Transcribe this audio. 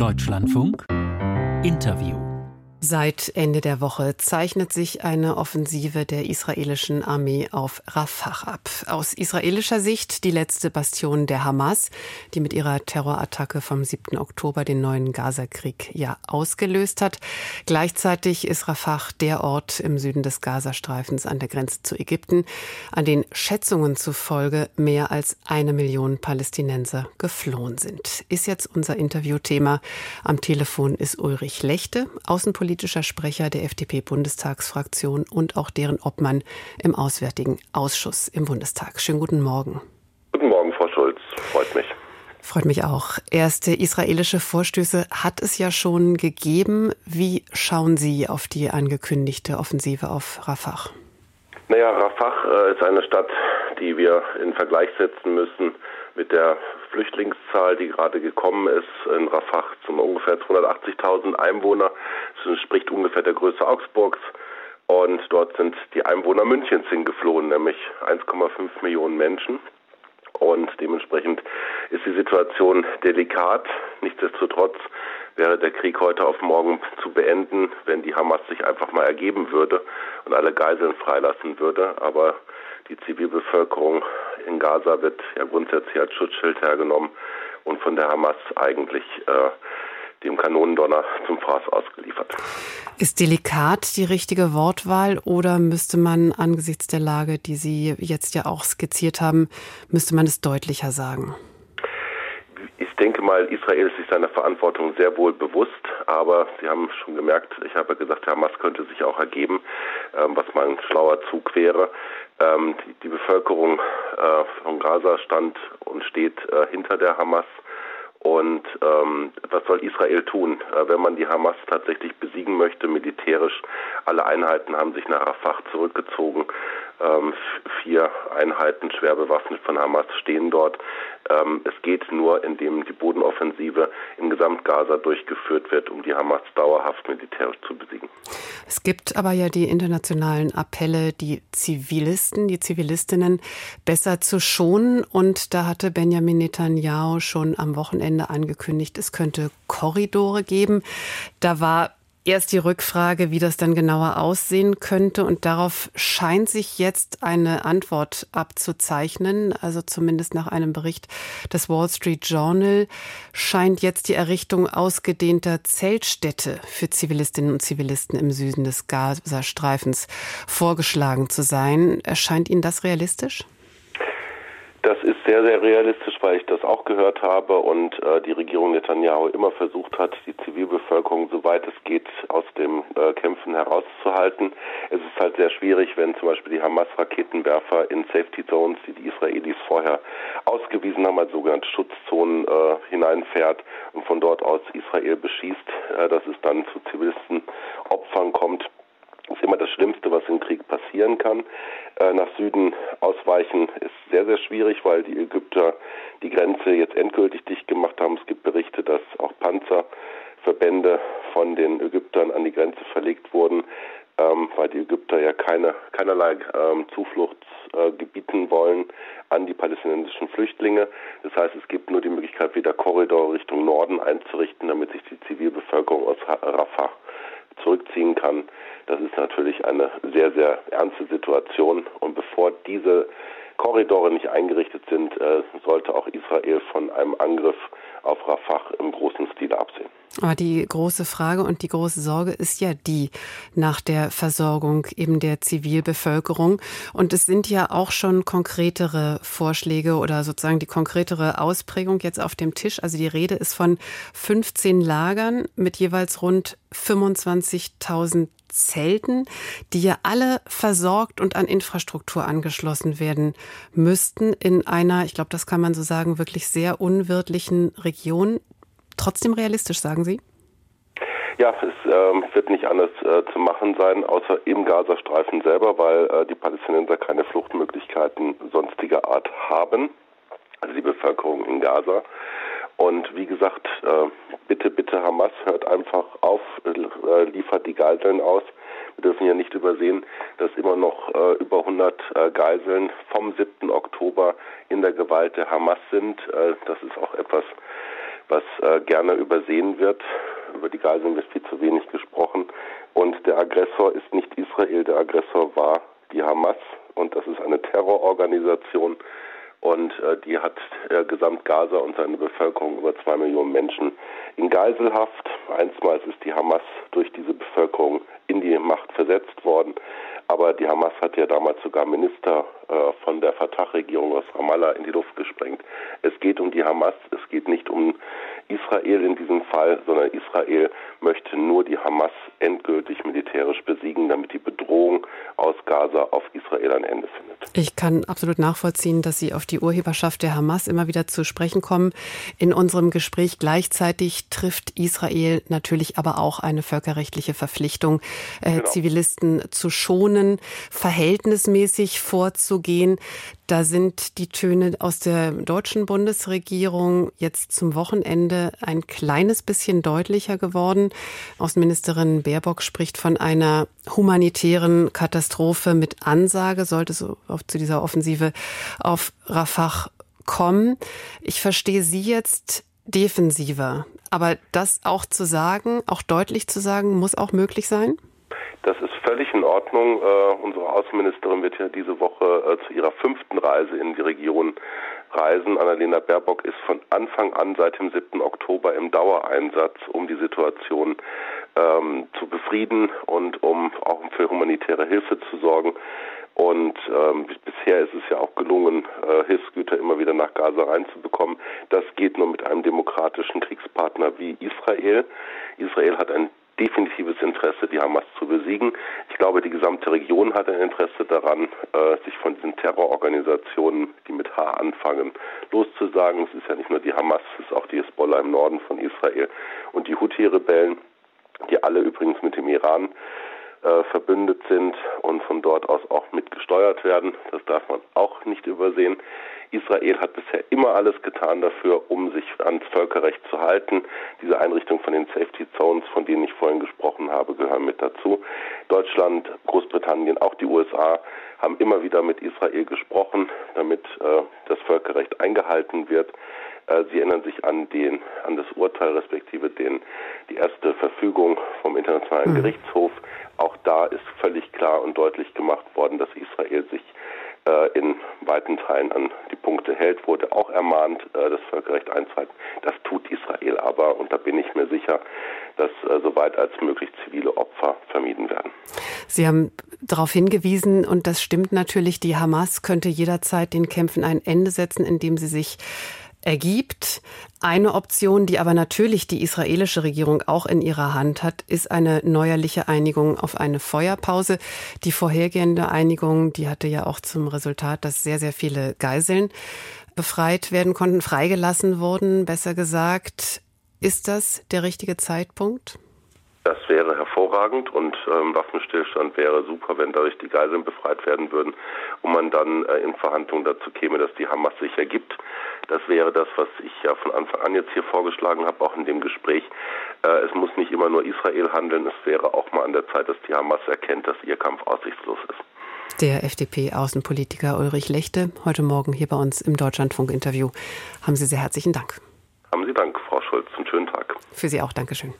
Deutschlandfunk. Interview Seit Ende der Woche zeichnet sich eine Offensive der israelischen Armee auf Rafah ab. Aus israelischer Sicht die letzte Bastion der Hamas, die mit ihrer Terrorattacke vom 7. Oktober den neuen Gazakrieg ja ausgelöst hat. Gleichzeitig ist Rafah der Ort im Süden des Gazastreifens an der Grenze zu Ägypten, an den Schätzungen zufolge mehr als eine Million Palästinenser geflohen sind. Ist jetzt unser Interviewthema. Am Telefon ist Ulrich Lechte, Außenpolitiker politischer Sprecher der FDP-Bundestagsfraktion und auch deren Obmann im Auswärtigen Ausschuss im Bundestag. Schönen guten Morgen. Guten Morgen, Frau Schulz. Freut mich. Freut mich auch. Erste israelische Vorstöße hat es ja schon gegeben. Wie schauen Sie auf die angekündigte Offensive auf Rafah? Naja, Rafah äh, ist eine Stadt, die wir in Vergleich setzen müssen mit der Flüchtlingszahl, die gerade gekommen ist in Rafah zum ungefähr 280.000 Einwohner. Das entspricht ungefähr der Größe Augsburgs. Und dort sind die Einwohner Münchens hingeflohen, nämlich 1,5 Millionen Menschen. Und dementsprechend ist die Situation delikat. Nichtsdestotrotz wäre der Krieg heute auf morgen zu beenden, wenn die Hamas sich einfach mal ergeben würde und alle Geiseln freilassen würde. Aber die Zivilbevölkerung in Gaza wird ja grundsätzlich als Schutzschild hergenommen und von der Hamas eigentlich äh, dem Kanonendonner zum Fraß ausgeliefert. Ist delikat die richtige Wortwahl oder müsste man angesichts der Lage, die Sie jetzt ja auch skizziert haben, müsste man es deutlicher sagen? Ich denke mal, Israel ist sich seiner Verantwortung sehr wohl bewusst, aber Sie haben schon gemerkt, ich habe gesagt, Hamas könnte sich auch ergeben, ähm, was mal ein schlauer Zug wäre. Ähm, die, die, Bevölkerung äh, von Gaza stand und steht äh, hinter der Hamas. Und ähm, was soll Israel tun, äh, wenn man die Hamas tatsächlich besiegen möchte, militärisch? Alle Einheiten haben sich nach Rafah zurückgezogen. Ähm, vier Einheiten schwer bewaffnet von Hamas stehen dort. Ähm, es geht nur, indem die Bodenoffensive im Gesamtgaza durchgeführt wird, um die Hamas dauerhaft militärisch zu besiegen. Es gibt aber ja die internationalen Appelle, die Zivilisten, die Zivilistinnen besser zu schonen. Und da hatte Benjamin Netanyahu schon am Wochenende angekündigt, es könnte Korridore geben. Da war Erst die Rückfrage, wie das dann genauer aussehen könnte. Und darauf scheint sich jetzt eine Antwort abzuzeichnen. Also zumindest nach einem Bericht des Wall Street Journal scheint jetzt die Errichtung ausgedehnter Zeltstädte für Zivilistinnen und Zivilisten im Süden des Gazastreifens vorgeschlagen zu sein. Erscheint Ihnen das realistisch? Das ist sehr, sehr realistisch, weil ich das auch gehört habe und äh, die Regierung Netanyahu immer versucht hat, die Zivilbevölkerung, soweit es geht, aus dem äh, Kämpfen herauszuhalten. Es ist halt sehr schwierig, wenn zum Beispiel die Hamas-Raketenwerfer in Safety Zones, die die Israelis vorher ausgewiesen haben, als sogenannte Schutzzonen äh, hineinfährt und von dort aus Israel beschießt, äh, dass es dann zu Zivilisten-Opfern kommt. Das ist immer das Schlimmste, was im Krieg passieren kann. Äh, nach Süden ausweichen ist sehr, sehr schwierig, weil die Ägypter die Grenze jetzt endgültig dicht gemacht haben. Es gibt Berichte, dass auch Panzerverbände von den Ägyptern an die Grenze verlegt wurden, ähm, weil die Ägypter ja keine, keinerlei ähm, Zuflucht äh, gebieten wollen an die palästinensischen Flüchtlinge. Das heißt, es gibt nur die Möglichkeit, wieder Korridore Richtung Norden einzurichten, damit sich die Zivilbevölkerung aus Rafah zurückziehen kann. Das ist natürlich eine sehr, sehr ernste Situation. Und bevor diese Korridore nicht eingerichtet sind, äh, sollte auch Israel von einem Angriff auf Rafah im großen Stil absehen. Aber die große Frage und die große Sorge ist ja die nach der Versorgung eben der Zivilbevölkerung. Und es sind ja auch schon konkretere Vorschläge oder sozusagen die konkretere Ausprägung jetzt auf dem Tisch. Also die Rede ist von 15 Lagern mit jeweils rund 25.000 Zelten, die ja alle versorgt und an Infrastruktur angeschlossen werden müssten in einer, ich glaube, das kann man so sagen, wirklich sehr unwirtlichen Region. Trotzdem realistisch, sagen Sie? Ja, es ähm, wird nicht anders äh, zu machen sein, außer im Gazastreifen selber, weil äh, die Palästinenser keine Fluchtmöglichkeiten sonstiger Art haben. Also die Bevölkerung in Gaza. Und wie gesagt, äh, bitte, bitte Hamas, hört einfach auf, äh, liefert die Geiseln aus. Wir dürfen ja nicht übersehen, dass immer noch äh, über 100 äh, Geiseln vom 7. Oktober in der Gewalt der Hamas sind. Das ist auch etwas, was äh, gerne übersehen wird. Über die Geiseln wird viel zu wenig gesprochen. Und der Aggressor ist nicht Israel, der Aggressor war die Hamas und das ist eine Terrororganisation und äh, die hat äh, gesamt Gaza und seine Bevölkerung über zwei Millionen Menschen in Geiselhaft. Einstmals ist die Hamas durch diese Bevölkerung in die Macht versetzt worden. Aber die Hamas hat ja damals sogar Minister äh, von der Fatah-Regierung aus Ramallah in die Luft gesprengt. Es geht um die Hamas, es geht nicht um Israel in diesem Fall, sondern Israel möchte nur die Hamas endgültig militärisch besiegen, damit die Bedrohung aus Gaza auf Israel ein Ende findet. Ich kann absolut nachvollziehen, dass Sie auf die Urheberschaft der Hamas immer wieder zu sprechen kommen. In unserem Gespräch gleichzeitig trifft Israel natürlich aber auch eine völkerrechtliche Verpflichtung, äh, genau. Zivilisten zu schonen, verhältnismäßig vorzugehen. Da sind die Töne aus der deutschen Bundesregierung jetzt zum Wochenende ein kleines bisschen deutlicher geworden. Außenministerin Baerbock spricht von einer humanitären Katastrophe mit Ansage, sollte es zu dieser Offensive auf Rafah kommen. Ich verstehe Sie jetzt defensiver. Aber das auch zu sagen, auch deutlich zu sagen, muss auch möglich sein? Das ist völlig in Ordnung. Äh, unsere Außenministerin wird ja diese Woche äh, zu ihrer fünften Reise in die Region reisen. Annalena Baerbock ist von Anfang an seit dem 7. Oktober im Dauereinsatz, um die Situation ähm, zu befrieden und um auch für humanitäre Hilfe zu sorgen. Und ähm, bisher ist es ja auch gelungen, äh, Hilfsgüter immer wieder nach Gaza reinzubekommen. Das geht nur mit einem demokratischen Kriegspartner wie Israel. Israel hat ein definitives Interesse, die Hamas zu besiegen. Ich glaube, die gesamte Region hat ein Interesse daran, äh, sich von diesen Terrororganisationen, die mit H anfangen, loszusagen. Es ist ja nicht nur die Hamas, es ist auch die Hezbollah im Norden von Israel und die Houthi-Rebellen, die alle übrigens mit dem Iran äh, verbündet sind und von dort aus auch mitgesteuert werden. Das darf man auch nicht übersehen. Israel hat bisher immer alles getan dafür, um sich ans Völkerrecht zu halten. Diese Einrichtung von den Safety Zones, von denen ich vorhin gesprochen habe, gehören mit dazu. Deutschland, Großbritannien, auch die USA haben immer wieder mit Israel gesprochen, damit äh, das Völkerrecht eingehalten wird. Äh, Sie erinnern sich an den, an das Urteil respektive den, die erste Verfügung vom Internationalen mhm. Gerichtshof. Auch da ist völlig klar und deutlich gemacht worden, dass Israel sich äh, in weiten Teilen an die Punkte hält, wurde auch ermahnt, äh, das Völkerrecht einzuhalten. Das tut Israel aber und da bin ich mir sicher, dass äh, soweit als möglich zivile Opfer vermieden werden. Sie haben darauf hingewiesen, und das stimmt natürlich, die Hamas könnte jederzeit den Kämpfen ein Ende setzen, indem sie sich ergibt. Eine Option, die aber natürlich die israelische Regierung auch in ihrer Hand hat, ist eine neuerliche Einigung auf eine Feuerpause. Die vorhergehende Einigung, die hatte ja auch zum Resultat, dass sehr, sehr viele Geiseln befreit werden konnten, freigelassen wurden, besser gesagt. Ist das der richtige Zeitpunkt? Das wäre hervorragend und ähm, Waffenstillstand wäre super, wenn dadurch die Geiseln befreit werden würden und man dann äh, in Verhandlungen dazu käme, dass die Hamas sich ergibt. Das wäre das, was ich ja von Anfang an jetzt hier vorgeschlagen habe, auch in dem Gespräch. Äh, es muss nicht immer nur Israel handeln, es wäre auch mal an der Zeit, dass die Hamas erkennt, dass ihr Kampf aussichtslos ist. Der FDP-Außenpolitiker Ulrich Lechte, heute Morgen hier bei uns im Deutschlandfunk-Interview. Haben Sie sehr herzlichen Dank. Haben Sie Dank, Frau Schulz. Einen schönen Tag. Für Sie auch. Dankeschön.